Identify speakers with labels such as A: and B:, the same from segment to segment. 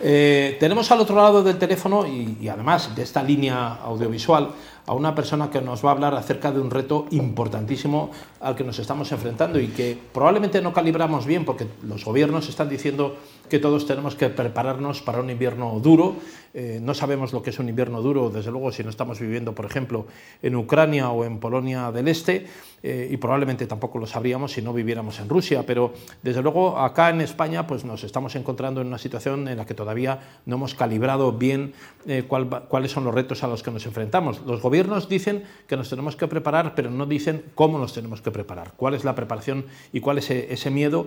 A: tenemos al otro lado del teléfono y, además de esta línea audiovisual a una persona que nos va a hablar acerca de un reto importantísimo al que nos estamos enfrentando y que probablemente no calibramos bien porque los gobiernos están diciendo que todos tenemos que prepararnos para un invierno duro. Eh, no sabemos lo que es un invierno duro, desde luego, si no estamos viviendo, por ejemplo, en Ucrania o en Polonia del Este, eh, y probablemente tampoco lo sabríamos si no viviéramos en Rusia, pero desde luego acá en España pues nos estamos encontrando en una situación en la que todavía no hemos calibrado bien eh, cuáles son los retos a los que nos enfrentamos. Los dicen que nos tenemos que preparar, pero no dicen cómo nos tenemos que preparar, cuál es la preparación y cuál es ese miedo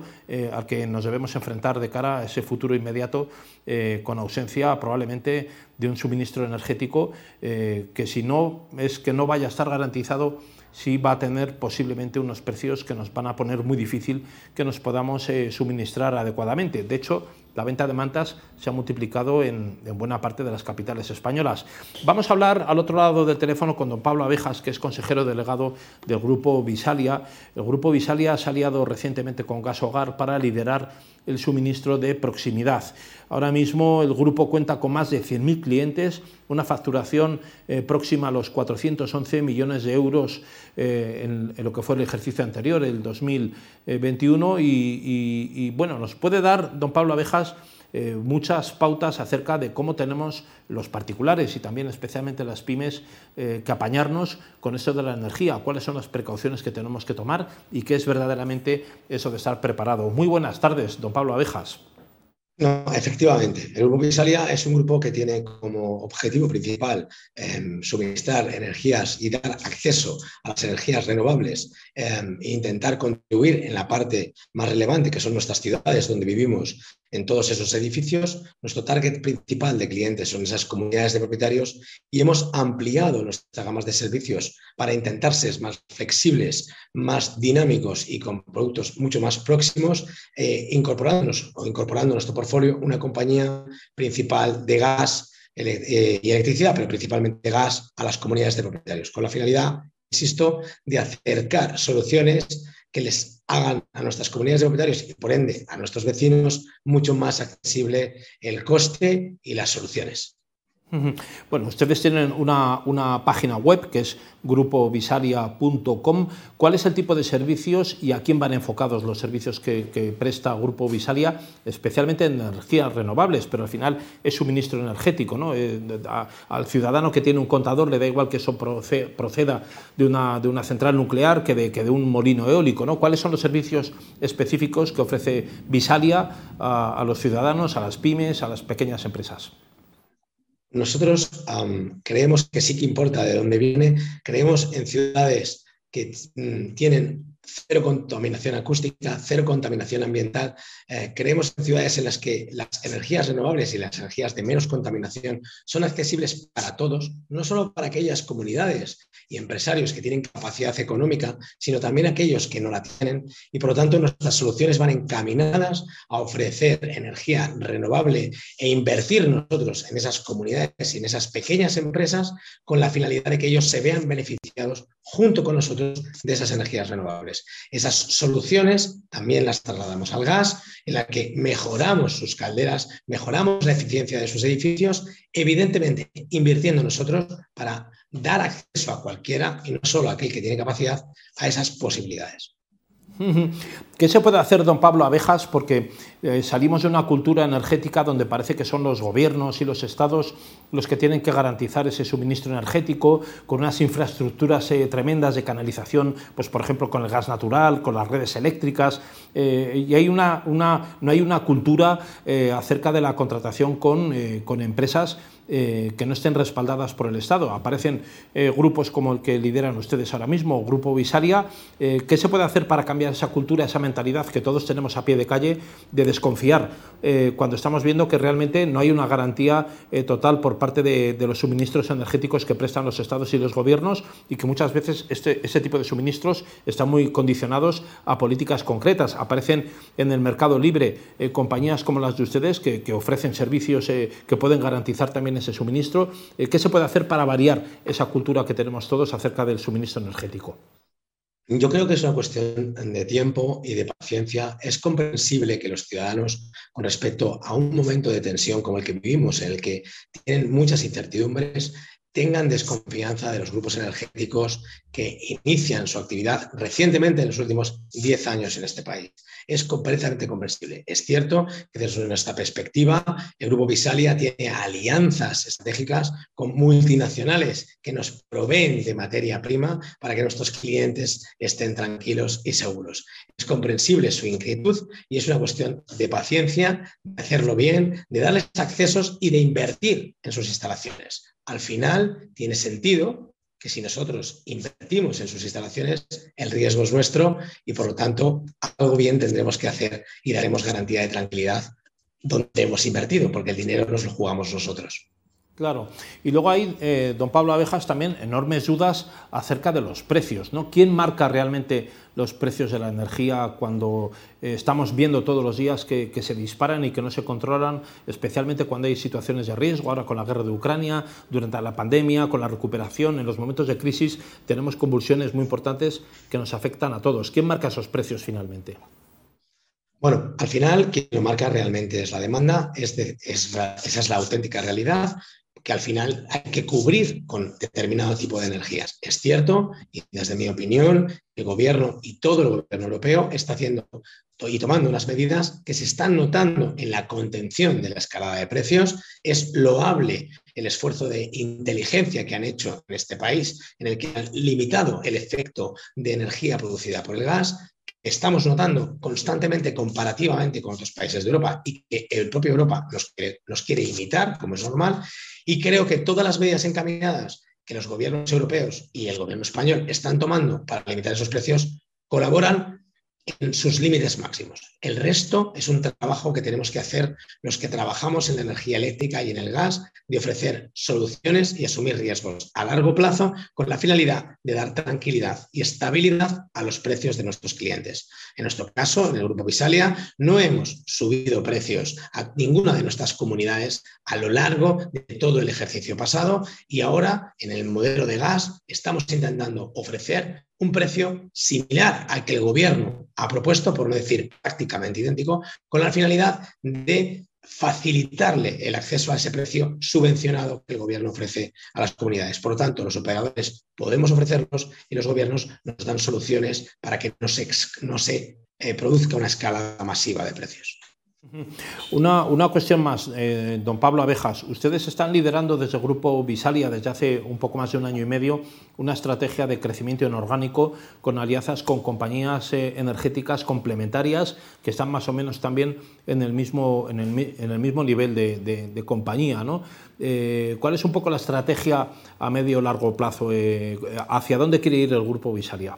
A: al que nos debemos enfrentar de cara a ese futuro inmediato eh, con ausencia probablemente de un suministro energético eh, que si no es que no vaya a estar garantizado sí va a tener posiblemente unos precios que nos van a poner muy difícil que nos podamos eh, suministrar adecuadamente. De hecho, la venta de mantas se ha multiplicado en, buena parte de las capitales españolas. Vamos a hablar al otro lado del teléfono con don Pablo Abejas, que es consejero delegado del Grupo Visalia. El Grupo Visalia se ha aliado recientemente con Gas Hogar para liderar el suministro de proximidad. Ahora mismo el grupo cuenta con más de 100.000 clientes, una facturación eh, próxima a los 411 millones de euros eh, en, lo que fue el ejercicio anterior, el 2021, y, bueno, nos puede dar, don Pablo Abejas, eh, muchas pautas acerca de cómo tenemos los particulares y también especialmente las pymes que apañarnos con esto de la energía, cuáles son las precauciones que tenemos que tomar y qué es verdaderamente eso de estar preparado. Muy buenas tardes, don Pablo Abejas.
B: No, efectivamente. El Grupo Visalia es un grupo que tiene como objetivo principal em, suministrar energías y dar acceso a las energías renovables em, e intentar contribuir en la parte más relevante, que son nuestras ciudades donde vivimos, en todos esos edificios. Nuestro target principal de clientes son esas comunidades de propietarios y hemos ampliado nuestras gamas de servicios para intentar ser más flexibles, más dinámicos y con productos mucho más próximos, eh, incorporándonos o incorporando a nuestro portfolio una compañía principal de gas eh, y electricidad, pero principalmente gas a las comunidades de propietarios, con la finalidad, insisto, de acercar soluciones que les hagan a nuestras comunidades de propietarios y por ende a nuestros vecinos mucho más accesible el coste y las soluciones.
A: Bueno, ustedes tienen una, página web que es grupovisalia.com. ¿Cuál es el tipo de servicios y a quién van enfocados los servicios que, presta Grupo Visalia, especialmente en energías renovables, pero al final es suministro energético? ¿no? Eh, al ciudadano que tiene un contador le da igual que eso proceda de una, de una central nuclear que de, que de, un molino eólico. ¿no? ¿Cuáles son los servicios específicos que ofrece Visalia a los ciudadanos, a las pymes, a las pequeñas empresas?
B: Nosotros creemos que sí que importa de dónde viene, creemos en ciudades que mm, tienen cero contaminación acústica, cero contaminación ambiental. Eh, creemos en ciudades en las que las energías renovables y las energías de menos contaminación son accesibles para todos, no solo para aquellas comunidades y empresarios que tienen capacidad económica, sino también aquellos que no la tienen. Y por lo tanto, nuestras soluciones van encaminadas a ofrecer energía renovable e invertir nosotros en esas comunidades y en esas pequeñas empresas con la finalidad de que ellos se vean beneficiados junto con nosotros de esas energías renovables. Esas soluciones también las trasladamos al gas, en la que mejoramos sus calderas, mejoramos la eficiencia de sus edificios, evidentemente invirtiendo nosotros para dar acceso a cualquiera y no solo a aquel que tiene capacidad a esas posibilidades.
A: ¿Qué se puede hacer, don Pablo Abejas? Porque eh, salimos de una cultura energética donde parece que son los gobiernos y los estados los que tienen que garantizar ese suministro energético con unas infraestructuras eh, tremendas de canalización, pues por ejemplo con el gas natural, con las redes eléctricas, eh, y hay una, una, no hay una cultura acerca de la contratación con, con empresas que no estén respaldadas por el Estado. Aparecen grupos como el que lideran ustedes ahora mismo, Grupo Visaria. ¿Qué se puede hacer para cambiar esa cultura, esa mentalidad que todos tenemos a pie de calle de desconfiar eh, cuando estamos viendo que realmente no hay una garantía eh, total por parte de, los suministros energéticos que prestan los estados y los gobiernos y que muchas veces este, ese tipo de suministros están muy condicionados a políticas concretas. Aparecen en el mercado libre eh, compañías como las de ustedes que ofrecen servicios que pueden garantizar también ese suministro. ¿Qué se puede hacer para variar esa cultura que tenemos todos acerca del suministro energético?
B: Yo creo que es una cuestión de tiempo y de paciencia. Es comprensible que los ciudadanos, con respecto a un momento de tensión como el que vivimos, en el que tienen muchas incertidumbres, tengan desconfianza de los grupos energéticos que inician su actividad recientemente en los últimos 10 años en este país. Es completamente comprensible. Es cierto que desde nuestra perspectiva, el Grupo Visalia tiene alianzas estratégicas con multinacionales que nos proveen de materia prima para que nuestros clientes estén tranquilos y seguros. Es comprensible su inquietud y es una cuestión de paciencia, de hacerlo bien, de darles accesos y de invertir en sus instalaciones al final tiene sentido que si nosotros invertimos en sus instalaciones, el riesgo es nuestro y por lo tanto algo bien tendremos que hacer y daremos garantía de tranquilidad donde hemos invertido, porque el dinero nos lo jugamos nosotros.
A: Claro. Y luego hay, eh, don Pablo Abejas, también enormes dudas acerca de los precios. ¿no? ¿Quién marca realmente los precios de la energía cuando eh, estamos viendo todos los días que, se disparan y que no se controlan, especialmente cuando hay situaciones de riesgo, ahora con la guerra de Ucrania, durante la pandemia, con la recuperación, en los momentos de crisis tenemos convulsiones muy importantes que nos afectan a todos. ¿Quién marca esos precios finalmente?
B: Bueno, al final quien lo marca realmente es la demanda, esa es la auténtica realidad que al final hay que cubrir con determinado tipo de energías. Es cierto, y desde mi opinión, el gobierno y todo el gobierno europeo está haciendo y tomando unas medidas que se están notando en la contención de la escalada de precios. Es loable el esfuerzo de inteligencia que han hecho en este país, en el que han limitado el efecto de energía producida por el gas, estamos notando constantemente comparativamente con otros países de Europa y que el propio Europa nos quiere, nos quiere imitar, como es normal, y creo que todas las medidas encaminadas que los gobiernos europeos y el gobierno español están tomando para limitar esos precios colaboran en sus límites máximos. El resto es un trabajo que tenemos que hacer los que trabajamos en la energía eléctrica y en el gas, de ofrecer soluciones y asumir riesgos a largo plazo con la finalidad de dar tranquilidad y estabilidad a los precios de nuestros clientes. En nuestro caso, en el Grupo Visalia, no hemos subido precios a ninguna de nuestras comunidades a lo largo de todo el ejercicio pasado y ahora en el modelo de gas estamos intentando ofrecer un precio similar al que el gobierno ha propuesto, por no decir prácticamente idéntico, con la finalidad de facilitarle el acceso a ese precio subvencionado que el gobierno ofrece a las comunidades. Por lo tanto, los operadores podemos ofrecerlos y los gobiernos nos dan soluciones para que no se, eh, produzca una escala masiva de precios.
A: Una, una, cuestión más, eh, don Pablo Abejas. Ustedes están liderando desde el Grupo Visalia desde hace un poco más de un año y medio una estrategia de crecimiento inorgánico con alianzas con compañías eh, energéticas complementarias que están más o menos también en el mismo, en el, en el mismo nivel de, compañía. ¿no? Eh, ¿Cuál es un poco la estrategia a medio o largo plazo? ¿Hacia dónde quiere ir el Grupo Visalia?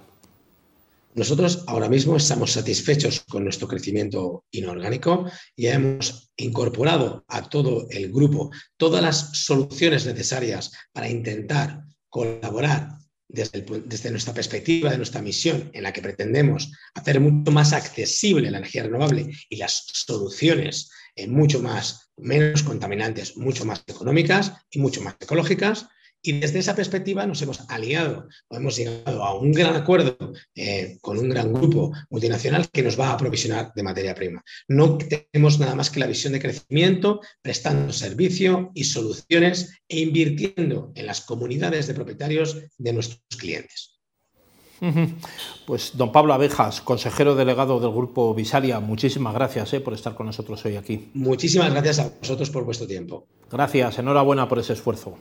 B: Nosotros ahora mismo estamos satisfechos con nuestro crecimiento inorgánico. y hemos incorporado a todo el grupo todas las soluciones necesarias para intentar colaborar desde, nuestra perspectiva, de nuestra misión, en la que pretendemos hacer mucho más accesible la energía renovable y las soluciones mucho más, menos contaminantes, mucho más económicas y mucho más ecológicas. Y desde esa perspectiva nos hemos aliado o hemos llegado a un gran acuerdo eh, con un gran grupo multinacional que nos va a aprovisionar de materia prima. No tenemos nada más que la visión de crecimiento, prestando servicio y soluciones e invirtiendo en las comunidades de propietarios de nuestros clientes.
A: Pues don Pablo Abejas, consejero delegado del Grupo Visalia, muchísimas gracias eh, por estar con nosotros hoy aquí.
B: Muchísimas gracias a vosotros por vuestro tiempo.
A: Gracias, enhorabuena por ese esfuerzo.